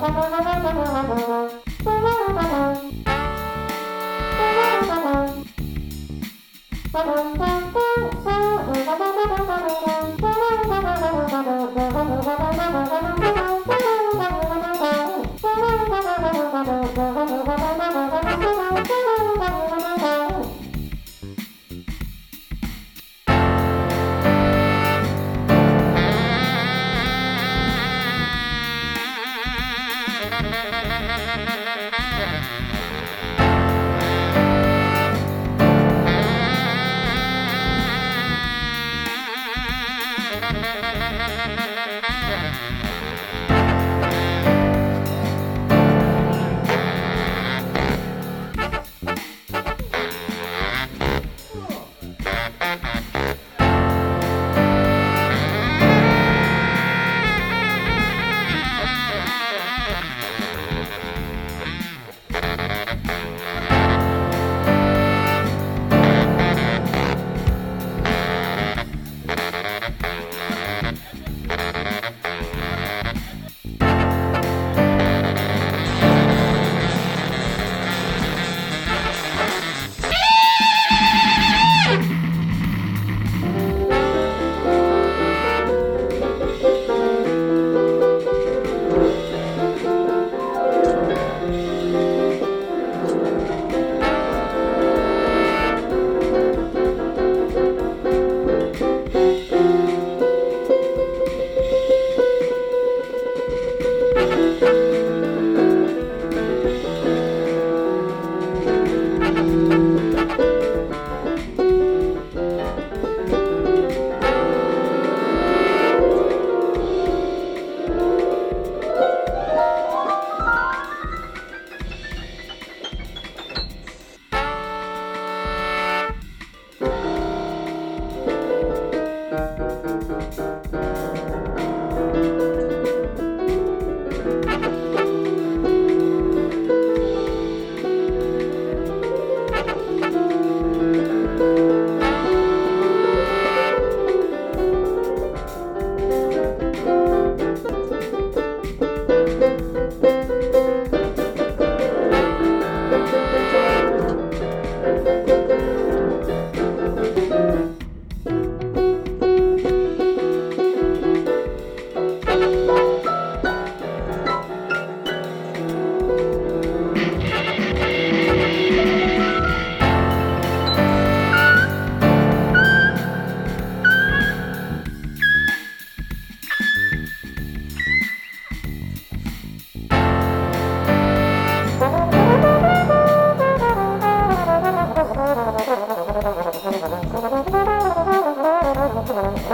Música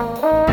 Bye.